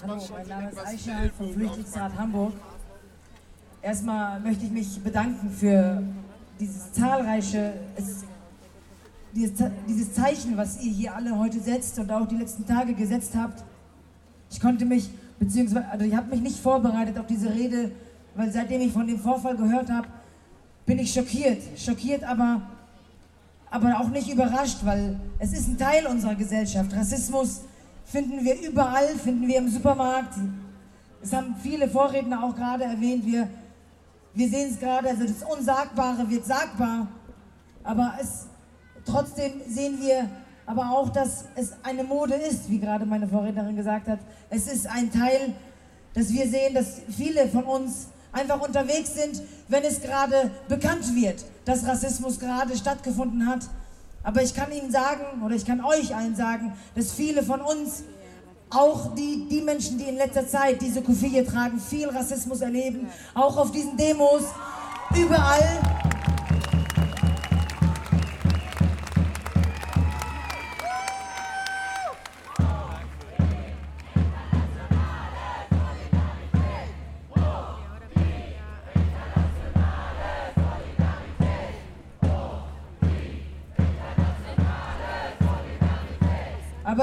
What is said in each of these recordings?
Hallo, mein Name ist Aisha vom Flüchtlingsrat Hamburg. Erstmal möchte ich mich bedanken für dieses zahlreiche, es, dieses, dieses Zeichen, was ihr hier alle heute setzt und auch die letzten Tage gesetzt habt. Ich konnte mich, beziehungsweise, also ich habe mich nicht vorbereitet auf diese Rede, weil seitdem ich von dem Vorfall gehört habe, bin ich schockiert. Schockiert, aber, aber auch nicht überrascht, weil es ist ein Teil unserer Gesellschaft. Rassismus finden wir überall, finden wir im Supermarkt. Es haben viele Vorredner auch gerade erwähnt, wir, wir sehen es gerade, also das Unsagbare wird sagbar, aber es, trotzdem sehen wir aber auch, dass es eine Mode ist, wie gerade meine Vorrednerin gesagt hat. Es ist ein Teil, dass wir sehen, dass viele von uns einfach unterwegs sind, wenn es gerade bekannt wird, dass Rassismus gerade stattgefunden hat aber ich kann Ihnen sagen, oder ich kann euch allen sagen, dass viele von uns, auch die, die Menschen, die in letzter Zeit diese Kufie tragen, viel Rassismus erleben, auch auf diesen Demos, überall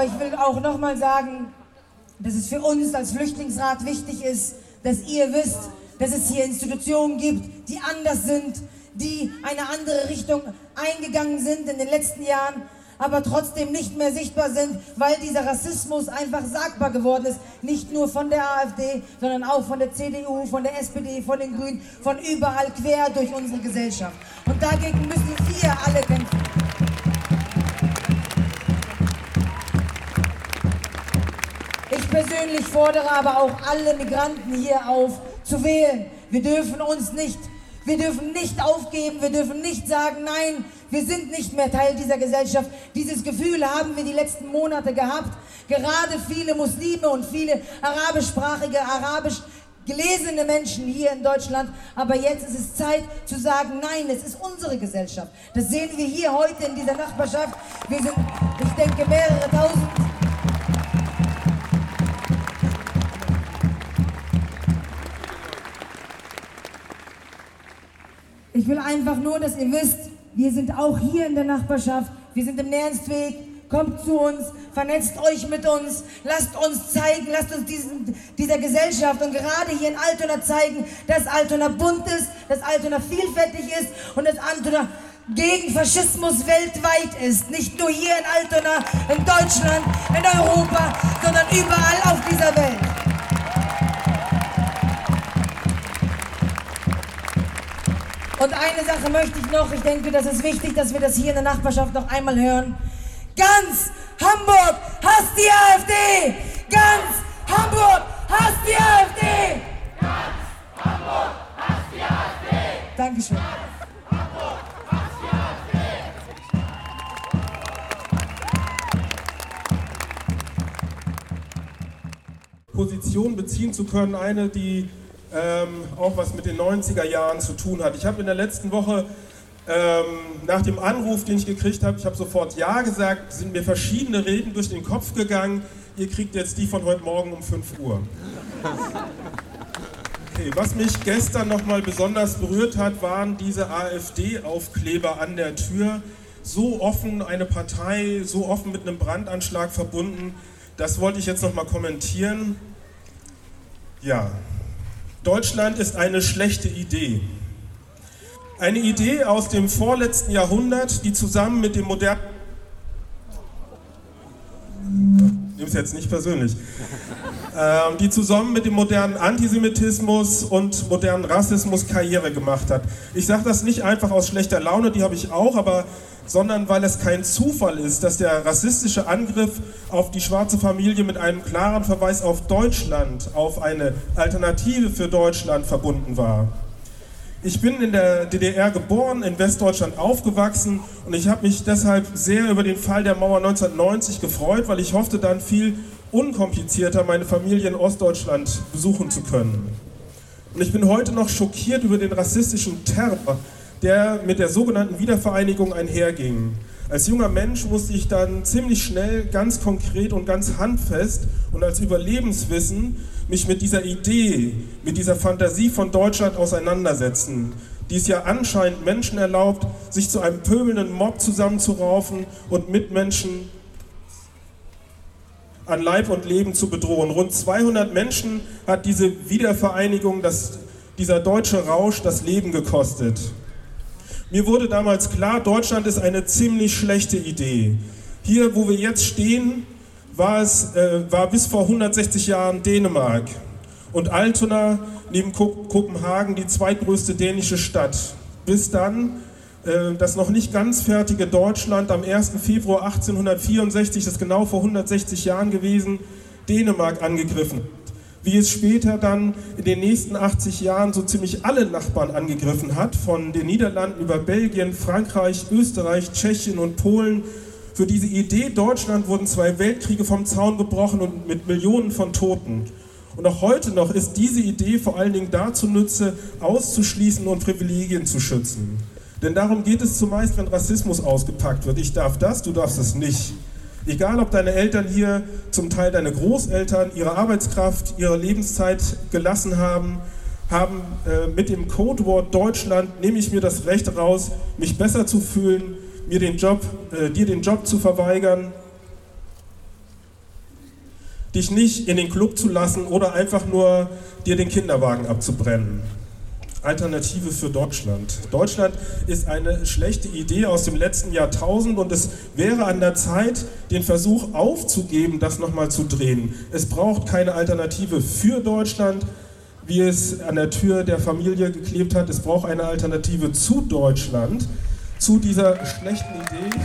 Aber ich will auch nochmal sagen, dass es für uns als Flüchtlingsrat wichtig ist, dass ihr wisst, dass es hier Institutionen gibt, die anders sind, die eine andere Richtung eingegangen sind in den letzten Jahren, aber trotzdem nicht mehr sichtbar sind, weil dieser Rassismus einfach sagbar geworden ist. Nicht nur von der AfD, sondern auch von der CDU, von der SPD, von den Grünen, von überall quer durch unsere Gesellschaft. Und dagegen müssen wir alle kämpfen. Persönlich fordere aber auch alle Migranten hier auf, zu wählen. Wir dürfen uns nicht, wir dürfen nicht aufgeben, wir dürfen nicht sagen, nein, wir sind nicht mehr Teil dieser Gesellschaft. Dieses Gefühl haben wir die letzten Monate gehabt. Gerade viele Muslime und viele arabischsprachige, arabisch gelesene Menschen hier in Deutschland. Aber jetzt ist es Zeit zu sagen, nein, es ist unsere Gesellschaft. Das sehen wir hier heute in dieser Nachbarschaft. Wir sind, ich denke, mehrere tausend Ich will einfach nur, dass ihr wisst, wir sind auch hier in der Nachbarschaft, wir sind im Nernstweg, kommt zu uns, vernetzt euch mit uns, lasst uns zeigen, lasst uns diesen, dieser Gesellschaft und gerade hier in Altona zeigen, dass Altona bunt ist, dass Altona vielfältig ist und dass Altona gegen Faschismus weltweit ist. Nicht nur hier in Altona, in Deutschland, in Europa, sondern überall auf dieser Welt. Und eine Sache möchte ich noch, ich denke, das ist wichtig, dass wir das hier in der Nachbarschaft noch einmal hören. Ganz Hamburg hasst die AfD! Ganz Hamburg hasst die AfD! Ganz Hamburg hasst die AfD! Dankeschön. Position beziehen zu können, eine, die ähm, auch was mit den 90er Jahren zu tun hat. Ich habe in der letzten Woche ähm, nach dem Anruf, den ich gekriegt habe, ich habe sofort Ja gesagt, sind mir verschiedene Reden durch den Kopf gegangen. Ihr kriegt jetzt die von heute Morgen um 5 Uhr. Okay, was mich gestern nochmal besonders berührt hat, waren diese AfD-Aufkleber an der Tür. So offen eine Partei, so offen mit einem Brandanschlag verbunden. Das wollte ich jetzt nochmal kommentieren. Ja, Deutschland ist eine schlechte Idee. Eine Idee aus dem vorletzten Jahrhundert, die zusammen mit dem modernen... Nimm es jetzt nicht persönlich. Ähm, die zusammen mit dem modernen Antisemitismus und modernen Rassismus Karriere gemacht hat. Ich sage das nicht einfach aus schlechter Laune, die habe ich auch, aber sondern weil es kein Zufall ist, dass der rassistische Angriff auf die schwarze Familie mit einem klaren Verweis auf Deutschland, auf eine Alternative für Deutschland verbunden war. Ich bin in der DDR geboren, in Westdeutschland aufgewachsen und ich habe mich deshalb sehr über den Fall der Mauer 1990 gefreut, weil ich hoffte dann viel unkomplizierter meine Familie in Ostdeutschland besuchen zu können. Und ich bin heute noch schockiert über den rassistischen Terror, der mit der sogenannten Wiedervereinigung einherging. Als junger Mensch musste ich dann ziemlich schnell, ganz konkret und ganz handfest und als Überlebenswissen mich mit dieser Idee, mit dieser Fantasie von Deutschland auseinandersetzen, die es ja anscheinend Menschen erlaubt, sich zu einem pöbelnden Mob zusammenzuraufen und Mitmenschen an Leib und Leben zu bedrohen. Rund 200 Menschen hat diese Wiedervereinigung, das, dieser deutsche Rausch, das Leben gekostet. Mir wurde damals klar, Deutschland ist eine ziemlich schlechte Idee. Hier, wo wir jetzt stehen, war es äh, war bis vor 160 Jahren Dänemark und Altona neben Kopenhagen die zweitgrößte dänische Stadt. Bis dann das noch nicht ganz fertige Deutschland am 1. Februar 1864, das ist genau vor 160 Jahren gewesen, Dänemark angegriffen. Wie es später dann in den nächsten 80 Jahren so ziemlich alle Nachbarn angegriffen hat, von den Niederlanden über Belgien, Frankreich, Österreich, Tschechien und Polen. Für diese Idee Deutschland wurden zwei Weltkriege vom Zaun gebrochen und mit Millionen von Toten. Und auch heute noch ist diese Idee vor allen Dingen dazu nütze, auszuschließen und Privilegien zu schützen. Denn darum geht es zumeist, wenn Rassismus ausgepackt wird. Ich darf das, du darfst es nicht. Egal, ob deine Eltern hier, zum Teil deine Großeltern, ihre Arbeitskraft, ihre Lebenszeit gelassen haben, haben äh, mit dem Codewort Deutschland, nehme ich mir das Recht raus, mich besser zu fühlen, mir den Job, äh, dir den Job zu verweigern, dich nicht in den Club zu lassen oder einfach nur dir den Kinderwagen abzubrennen. Alternative für Deutschland. Deutschland ist eine schlechte Idee aus dem letzten Jahrtausend und es wäre an der Zeit, den Versuch aufzugeben, das nochmal zu drehen. Es braucht keine Alternative für Deutschland, wie es an der Tür der Familie geklebt hat. Es braucht eine Alternative zu Deutschland, zu dieser schlechten Idee.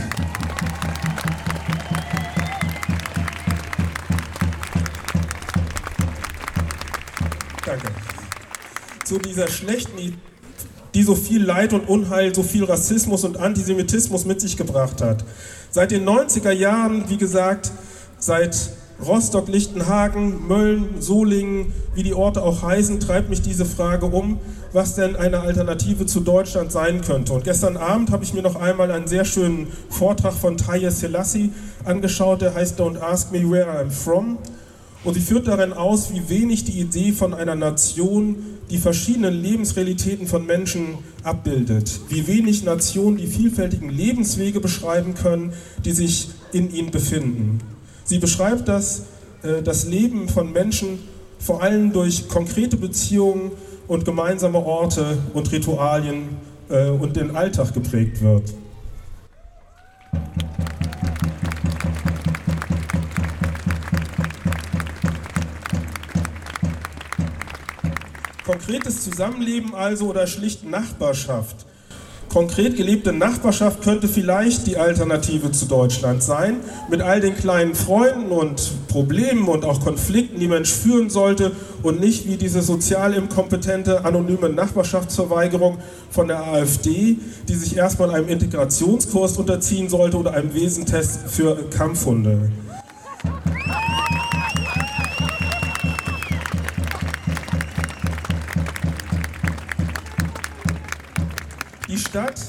Zu dieser schlechten Idee, die so viel Leid und Unheil, so viel Rassismus und Antisemitismus mit sich gebracht hat. Seit den 90er Jahren, wie gesagt, seit Rostock, Lichtenhagen, Mölln, Solingen, wie die Orte auch heißen, treibt mich diese Frage um, was denn eine Alternative zu Deutschland sein könnte. Und gestern Abend habe ich mir noch einmal einen sehr schönen Vortrag von Taye Selassie angeschaut, der heißt Don't Ask Me Where I'm From. Und sie führt darin aus, wie wenig die Idee von einer Nation die verschiedenen Lebensrealitäten von Menschen abbildet, wie wenig Nationen die vielfältigen Lebenswege beschreiben können, die sich in ihnen befinden. Sie beschreibt, dass äh, das Leben von Menschen vor allem durch konkrete Beziehungen und gemeinsame Orte und Ritualien äh, und den Alltag geprägt wird. Konkretes Zusammenleben also oder schlicht Nachbarschaft. Konkret gelebte Nachbarschaft könnte vielleicht die Alternative zu Deutschland sein, mit all den kleinen Freunden und Problemen und auch Konflikten, die Mensch führen sollte und nicht wie diese sozial inkompetente anonyme Nachbarschaftsverweigerung von der AfD, die sich erstmal einem Integrationskurs unterziehen sollte oder einem Wesentest für Kampfhunde. Stadt,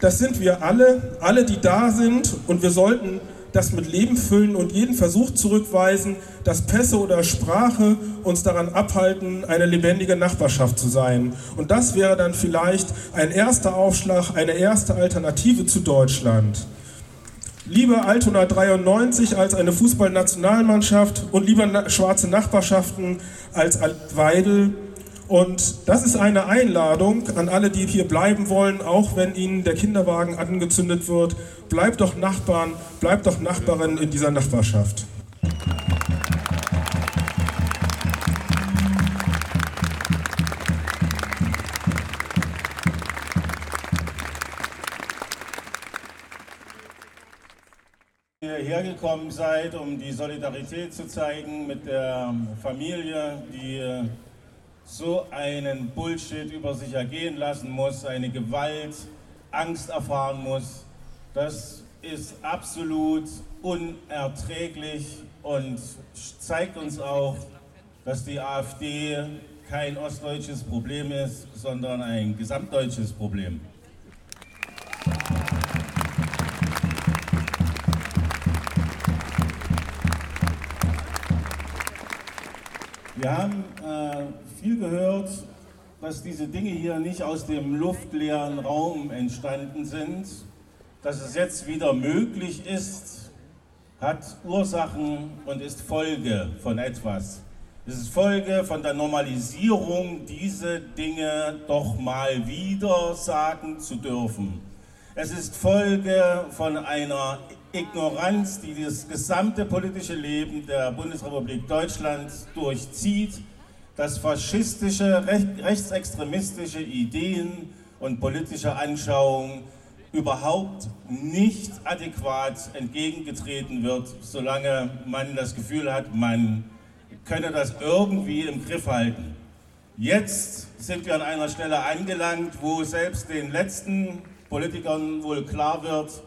das sind wir alle, alle, die da sind und wir sollten das mit Leben füllen und jeden Versuch zurückweisen, dass Pässe oder Sprache uns daran abhalten, eine lebendige Nachbarschaft zu sein. Und das wäre dann vielleicht ein erster Aufschlag, eine erste Alternative zu Deutschland. Lieber Altona 93 als eine Fußballnationalmannschaft und lieber schwarze Nachbarschaften als Altweidel und das ist eine Einladung an alle, die hier bleiben wollen, auch wenn ihnen der Kinderwagen angezündet wird. Bleibt doch Nachbarn, bleibt doch Nachbarin in dieser Nachbarschaft. hierher gekommen seid, um die Solidarität zu zeigen mit der Familie, die so einen Bullshit über sich ergehen lassen muss, eine Gewalt, Angst erfahren muss. Das ist absolut unerträglich und zeigt uns auch, dass die AfD kein ostdeutsches Problem ist, sondern ein gesamtdeutsches Problem. Wir haben viel gehört, dass diese Dinge hier nicht aus dem luftleeren Raum entstanden sind. Dass es jetzt wieder möglich ist, hat Ursachen und ist Folge von etwas. Es ist Folge von der Normalisierung, diese Dinge doch mal wieder sagen zu dürfen. Es ist Folge von einer Ignoranz, die das gesamte politische Leben der Bundesrepublik Deutschland durchzieht, dass faschistische, rechtsextremistische Ideen und politische Anschauungen überhaupt nicht adäquat entgegengetreten wird, solange man das Gefühl hat, man könne das irgendwie im Griff halten. Jetzt sind wir an einer Stelle angelangt, wo selbst den letzten Politikern wohl klar wird,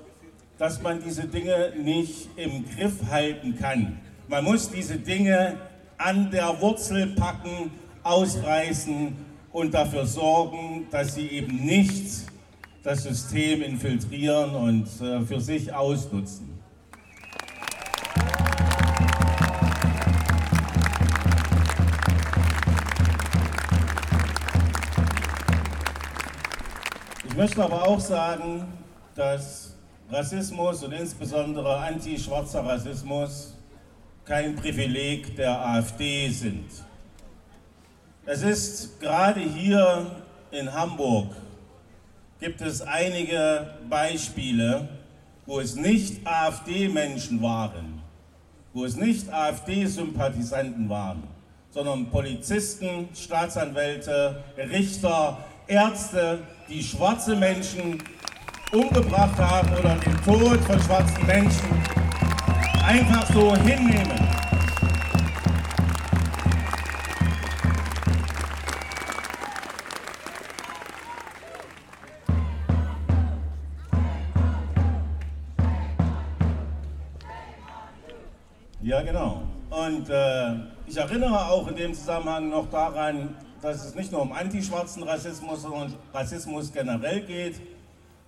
dass man diese Dinge nicht im Griff halten kann. Man muss diese Dinge an der Wurzel packen, ausreißen und dafür sorgen, dass sie eben nicht das System infiltrieren und äh, für sich ausnutzen. möchte aber auch sagen, dass Rassismus und insbesondere antischwarzer Rassismus kein Privileg der AfD sind. Es ist gerade hier in Hamburg gibt es einige Beispiele, wo es nicht AfD-Menschen waren, wo es nicht AfD-Sympathisanten waren, sondern Polizisten, Staatsanwälte, Richter, Ärzte, die schwarze Menschen umgebracht haben oder den Tod von schwarzen Menschen einfach so hinnehmen. Ja, genau. Und äh, ich erinnere auch in dem Zusammenhang noch daran, dass es nicht nur um antischwarzen Rassismus, sondern Rassismus generell geht.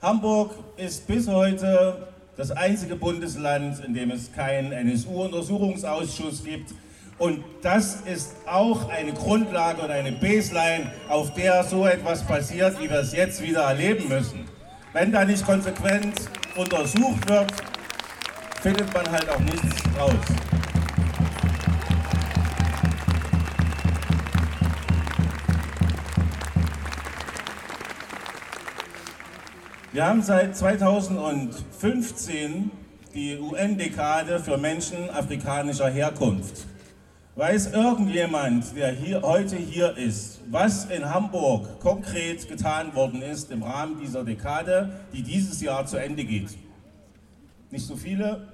Hamburg ist bis heute das einzige Bundesland, in dem es keinen NSU-Untersuchungsausschuss gibt. Und das ist auch eine Grundlage und eine Baseline, auf der so etwas passiert, wie wir es jetzt wieder erleben müssen. Wenn da nicht konsequent untersucht wird, findet man halt auch nichts raus. Wir haben seit 2015 die UN-Dekade für Menschen afrikanischer Herkunft. Weiß irgendjemand, der hier, heute hier ist, was in Hamburg konkret getan worden ist im Rahmen dieser Dekade, die dieses Jahr zu Ende geht? Nicht so viele?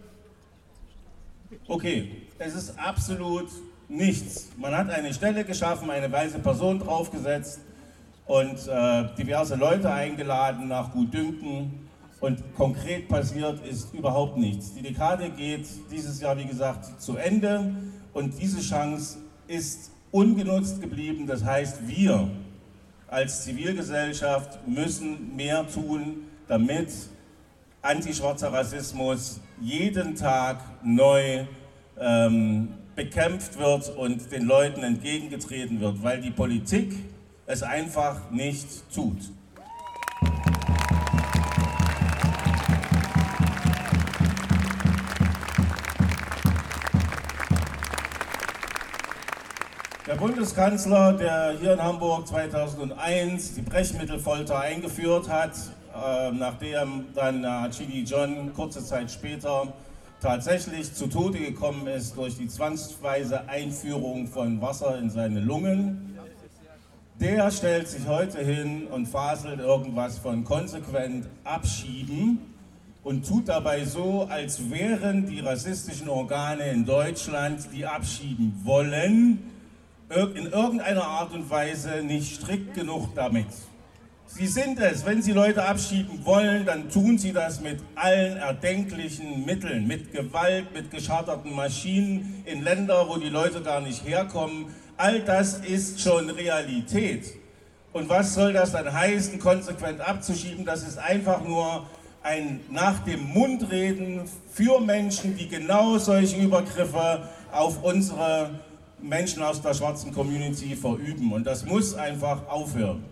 Okay, es ist absolut nichts. Man hat eine Stelle geschaffen, eine weiße Person draufgesetzt, und äh, diverse Leute eingeladen nach Gutdünken. Und konkret passiert ist überhaupt nichts. Die Dekade geht dieses Jahr, wie gesagt, zu Ende und diese Chance ist ungenutzt geblieben. Das heißt, wir als Zivilgesellschaft müssen mehr tun, damit antischwarzer Rassismus jeden Tag neu ähm, bekämpft wird und den Leuten entgegengetreten wird, weil die Politik es einfach nicht tut. Der Bundeskanzler, der hier in Hamburg 2001 die Brechmittelfolter eingeführt hat, äh, nachdem dann äh, Chidi John kurze Zeit später tatsächlich zu Tode gekommen ist durch die zwangsweise Einführung von Wasser in seine Lungen, der stellt sich heute hin und faselt irgendwas von konsequent abschieben und tut dabei so, als wären die rassistischen Organe in Deutschland, die abschieben wollen, in irgendeiner Art und Weise nicht strikt genug damit. Sie sind es, wenn Sie Leute abschieben wollen, dann tun Sie das mit allen erdenklichen Mitteln, mit Gewalt, mit gescharterten Maschinen in Länder, wo die Leute gar nicht herkommen All das ist schon Realität. Und was soll das dann heißen, konsequent abzuschieben? Das ist einfach nur ein nach dem Mund reden für Menschen, die genau solche Übergriffe auf unsere Menschen aus der schwarzen Community verüben. Und das muss einfach aufhören.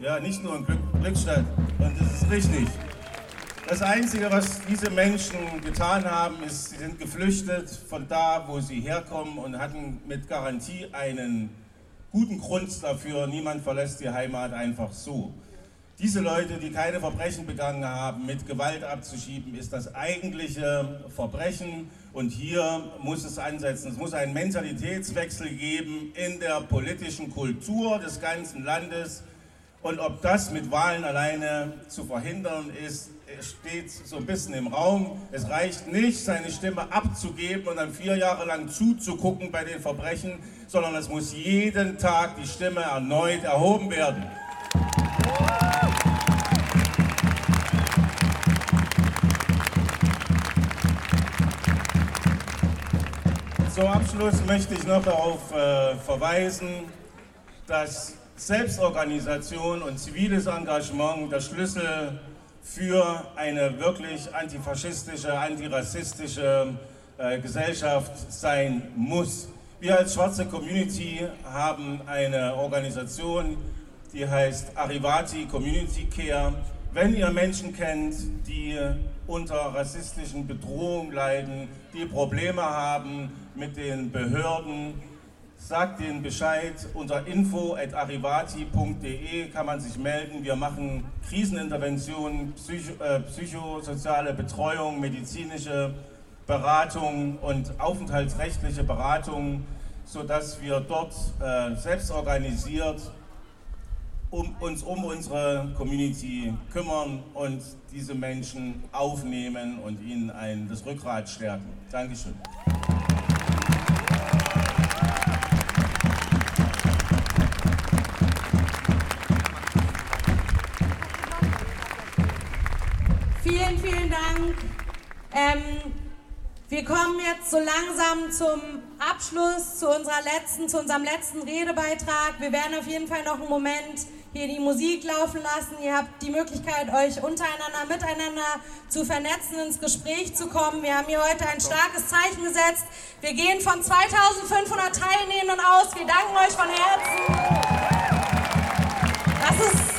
Ja, nicht nur in Glück, Glückstadt. Und das ist richtig. Das Einzige, was diese Menschen getan haben, ist, sie sind geflüchtet von da, wo sie herkommen und hatten mit Garantie einen guten Grund dafür. Niemand verlässt die Heimat einfach so. Diese Leute, die keine Verbrechen begangen haben, mit Gewalt abzuschieben, ist das eigentliche Verbrechen. Und hier muss es ansetzen. Es muss einen Mentalitätswechsel geben in der politischen Kultur des ganzen Landes. Und ob das mit Wahlen alleine zu verhindern ist, steht so ein bisschen im Raum. Es reicht nicht, seine Stimme abzugeben und dann vier Jahre lang zuzugucken bei den Verbrechen, sondern es muss jeden Tag die Stimme erneut erhoben werden. Zum Abschluss möchte ich noch darauf äh, verweisen, dass Selbstorganisation und ziviles Engagement der Schlüssel für eine wirklich antifaschistische, antirassistische äh, Gesellschaft sein muss. Wir als schwarze Community haben eine Organisation, die heißt Arrivati Community Care. Wenn ihr Menschen kennt, die unter rassistischen Bedrohungen leiden, die Probleme haben mit den Behörden, Sagt denen Bescheid. Unter info.arivati.de kann man sich melden. Wir machen Kriseninterventionen, Psycho, äh, psychosoziale Betreuung, medizinische Beratung und aufenthaltsrechtliche Beratung, sodass wir dort äh, selbst organisiert um, uns um unsere Community kümmern und diese Menschen aufnehmen und ihnen ein, das Rückgrat stärken. Dankeschön. Ähm, wir kommen jetzt so langsam zum Abschluss, zu, unserer letzten, zu unserem letzten Redebeitrag. Wir werden auf jeden Fall noch einen Moment hier die Musik laufen lassen. Ihr habt die Möglichkeit, euch untereinander, miteinander zu vernetzen, ins Gespräch zu kommen. Wir haben hier heute ein starkes Zeichen gesetzt. Wir gehen von 2500 Teilnehmenden aus. Wir danken euch von Herzen. Das ist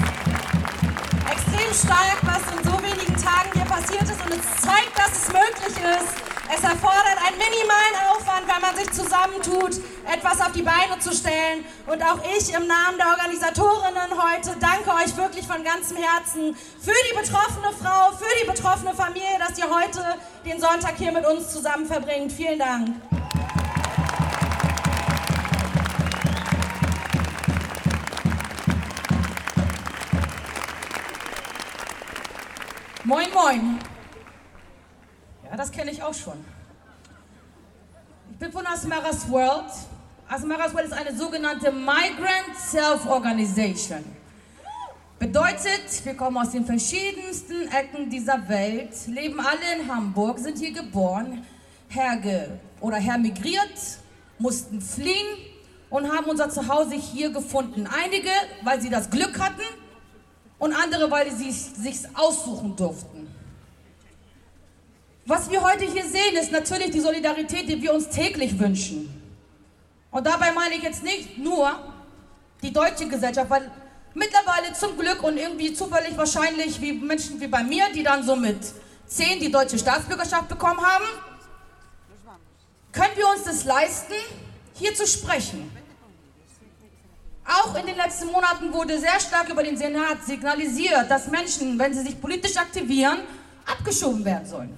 extrem stark, was in passiert ist und es zeigt, dass es möglich ist. Es erfordert einen minimalen Aufwand, wenn man sich zusammentut, etwas auf die Beine zu stellen. Und auch ich im Namen der Organisatorinnen heute danke euch wirklich von ganzem Herzen für die betroffene Frau, für die betroffene Familie, dass ihr heute den Sonntag hier mit uns zusammen verbringt. Vielen Dank. Moin, moin. Ja, das kenne ich auch schon. Ich bin von Asmaras World. Asmaras World ist eine sogenannte Migrant Self-Organization. Bedeutet, wir kommen aus den verschiedensten Ecken dieser Welt, leben alle in Hamburg, sind hier geboren, herge oder hermigriert, mussten fliehen und haben unser Zuhause hier gefunden. Einige, weil sie das Glück hatten, und andere, weil sie sich aussuchen durften. Was wir heute hier sehen, ist natürlich die Solidarität, die wir uns täglich wünschen. Und dabei meine ich jetzt nicht nur die deutsche Gesellschaft, weil mittlerweile zum Glück und irgendwie zufällig wahrscheinlich wie Menschen wie bei mir, die dann so mit zehn die deutsche Staatsbürgerschaft bekommen haben, können wir uns das leisten, hier zu sprechen. Auch in den letzten Monaten wurde sehr stark über den Senat signalisiert, dass Menschen, wenn sie sich politisch aktivieren, abgeschoben werden sollen.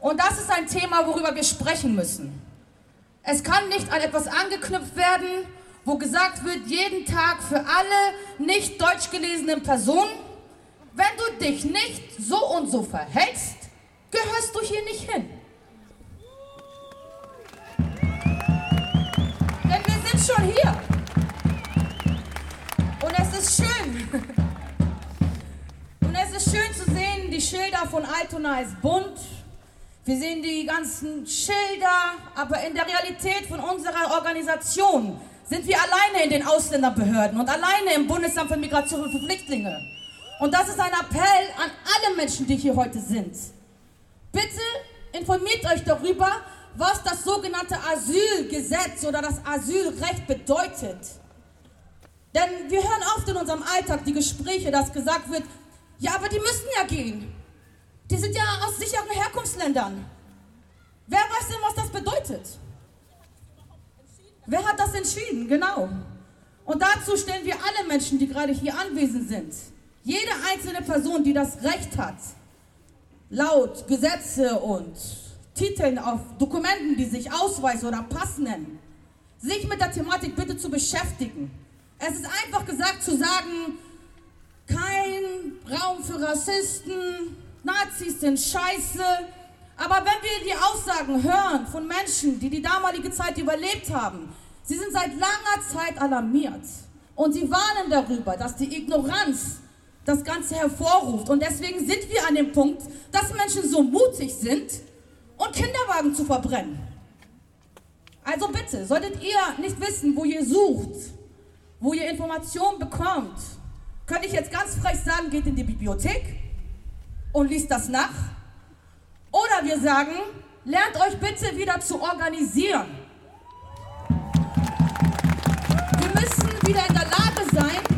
Und das ist ein Thema, worüber wir sprechen müssen. Es kann nicht an etwas angeknüpft werden, wo gesagt wird, jeden Tag für alle nicht deutsch gelesenen Personen, wenn du dich nicht so und so verhältst, gehörst du hier nicht hin. Schon hier. Und es ist schön. Und es ist schön zu sehen, die Schilder von Altona ist bunt. Wir sehen die ganzen Schilder, aber in der Realität von unserer Organisation sind wir alleine in den Ausländerbehörden und alleine im Bundesamt für Migration und für Flüchtlinge. Und das ist ein Appell an alle Menschen, die hier heute sind. Bitte informiert euch darüber, was das sogenannte Asylgesetz oder das Asylrecht bedeutet. Denn wir hören oft in unserem Alltag die Gespräche, dass gesagt wird, ja, aber die müssen ja gehen. Die sind ja aus sicheren Herkunftsländern. Wer weiß denn, was das bedeutet? Wer hat das entschieden? Genau. Und dazu stellen wir alle Menschen, die gerade hier anwesend sind, jede einzelne Person, die das Recht hat, laut Gesetze und Titeln auf Dokumenten, die sich Ausweis oder Pass nennen, sich mit der Thematik bitte zu beschäftigen. Es ist einfach gesagt zu sagen, kein Raum für Rassisten, Nazis sind scheiße. Aber wenn wir die Aussagen hören von Menschen, die die damalige Zeit überlebt haben, sie sind seit langer Zeit alarmiert. Und sie warnen darüber, dass die Ignoranz das Ganze hervorruft. Und deswegen sind wir an dem Punkt, dass Menschen so mutig sind und Kinderwagen zu verbrennen. Also bitte, solltet ihr nicht wissen, wo ihr sucht, wo ihr Informationen bekommt, könnte ich jetzt ganz frech sagen, geht in die Bibliothek und liest das nach. Oder wir sagen, lernt euch bitte wieder zu organisieren. Wir müssen wieder in der Lage sein,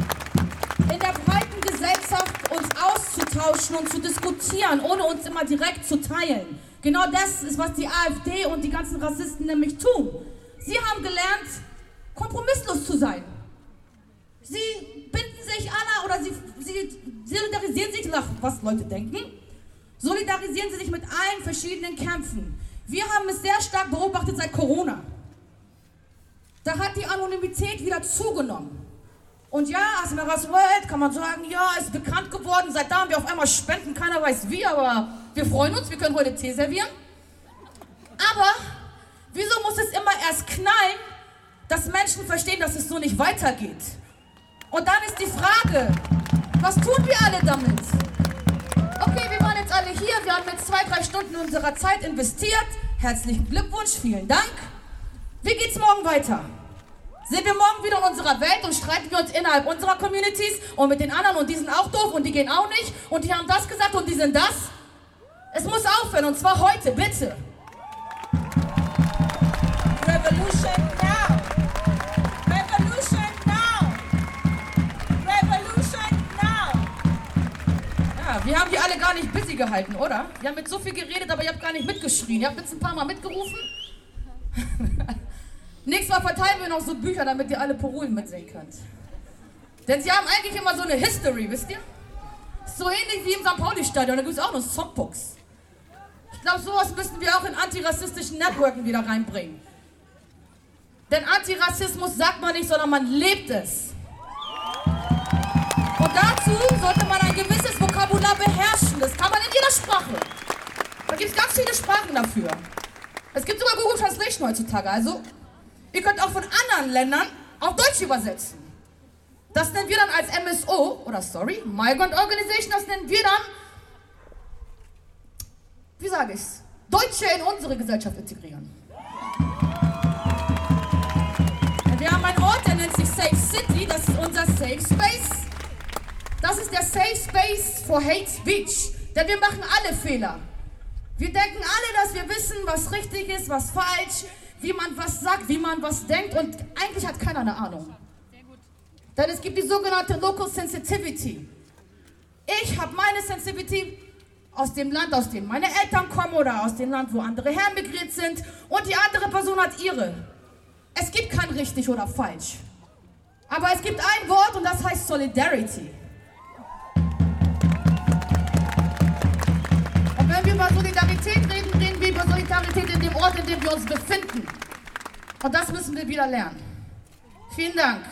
auszutauschen und zu diskutieren, ohne uns immer direkt zu teilen. Genau das ist, was die AfD und die ganzen Rassisten nämlich tun. Sie haben gelernt, kompromisslos zu sein. Sie binden sich alle oder sie, sie solidarisieren sich nach, was Leute denken, solidarisieren sie sich mit allen verschiedenen Kämpfen. Wir haben es sehr stark beobachtet seit Corona. Da hat die Anonymität wieder zugenommen. Und ja, Asmeras World kann man sagen, ja, ist bekannt geworden. Seit da haben wir auf einmal Spenden, keiner weiß wie, aber wir freuen uns, wir können heute Tee servieren. Aber wieso muss es immer erst knallen, dass Menschen verstehen, dass es so nicht weitergeht? Und dann ist die Frage, was tun wir alle damit? Okay, wir waren jetzt alle hier, wir haben jetzt zwei, drei Stunden unserer Zeit investiert. Herzlichen Glückwunsch, vielen Dank. Wie geht's morgen weiter? Sind wir morgen wieder in unserer Welt und streiten wir uns innerhalb unserer Communities und mit den anderen und die sind auch doof und die gehen auch nicht und die haben das gesagt und die sind das? Es muss aufhören und zwar heute, bitte. Revolution now. Revolution now. Revolution now. Ja, wir haben die alle gar nicht busy gehalten, oder? Wir haben mit so viel geredet, aber ihr habt gar nicht mitgeschrien. Ihr habt jetzt ein paar Mal mitgerufen. Nächstes Mal verteilen wir noch so Bücher, damit ihr alle Porulen mitsehen könnt. Denn sie haben eigentlich immer so eine History, wisst ihr? So ähnlich wie im St. Pauli-Stadion, da gibt es auch noch Songbooks. Ich glaube, sowas müssen wir auch in antirassistischen Networken wieder reinbringen. Denn Antirassismus sagt man nicht, sondern man lebt es. Und dazu sollte man ein gewisses Vokabular beherrschen. Das kann man in jeder Sprache. Da gibt es ganz viele Sprachen dafür. Es gibt sogar Google Translation heutzutage. Also, ihr könnt auch von anderen Ländern auf Deutsch übersetzen. Das nennen wir dann als MSO, oder sorry, Migrant Organization, das nennen wir dann, wie sage ich's, Deutsche in unsere Gesellschaft integrieren. Wir haben einen Ort, der nennt sich Safe City, das ist unser Safe Space. Das ist der Safe Space for Hate Speech, denn wir machen alle Fehler. Wir denken alle, dass wir wissen, was richtig ist, was falsch, wie man was sagt, wie man was denkt und eigentlich hat keiner eine Ahnung. Denn es gibt die sogenannte Local Sensitivity. Ich habe meine Sensitivity aus dem Land, aus dem meine Eltern kommen oder aus dem Land, wo andere hermigriert sind und die andere Person hat ihre. Es gibt kein richtig oder falsch. Aber es gibt ein Wort und das heißt Solidarity. Und wenn wir über Solidarität reden, Radikalität in dem Ort, in dem wir uns befinden. Und das müssen wir wieder lernen. Vielen Dank.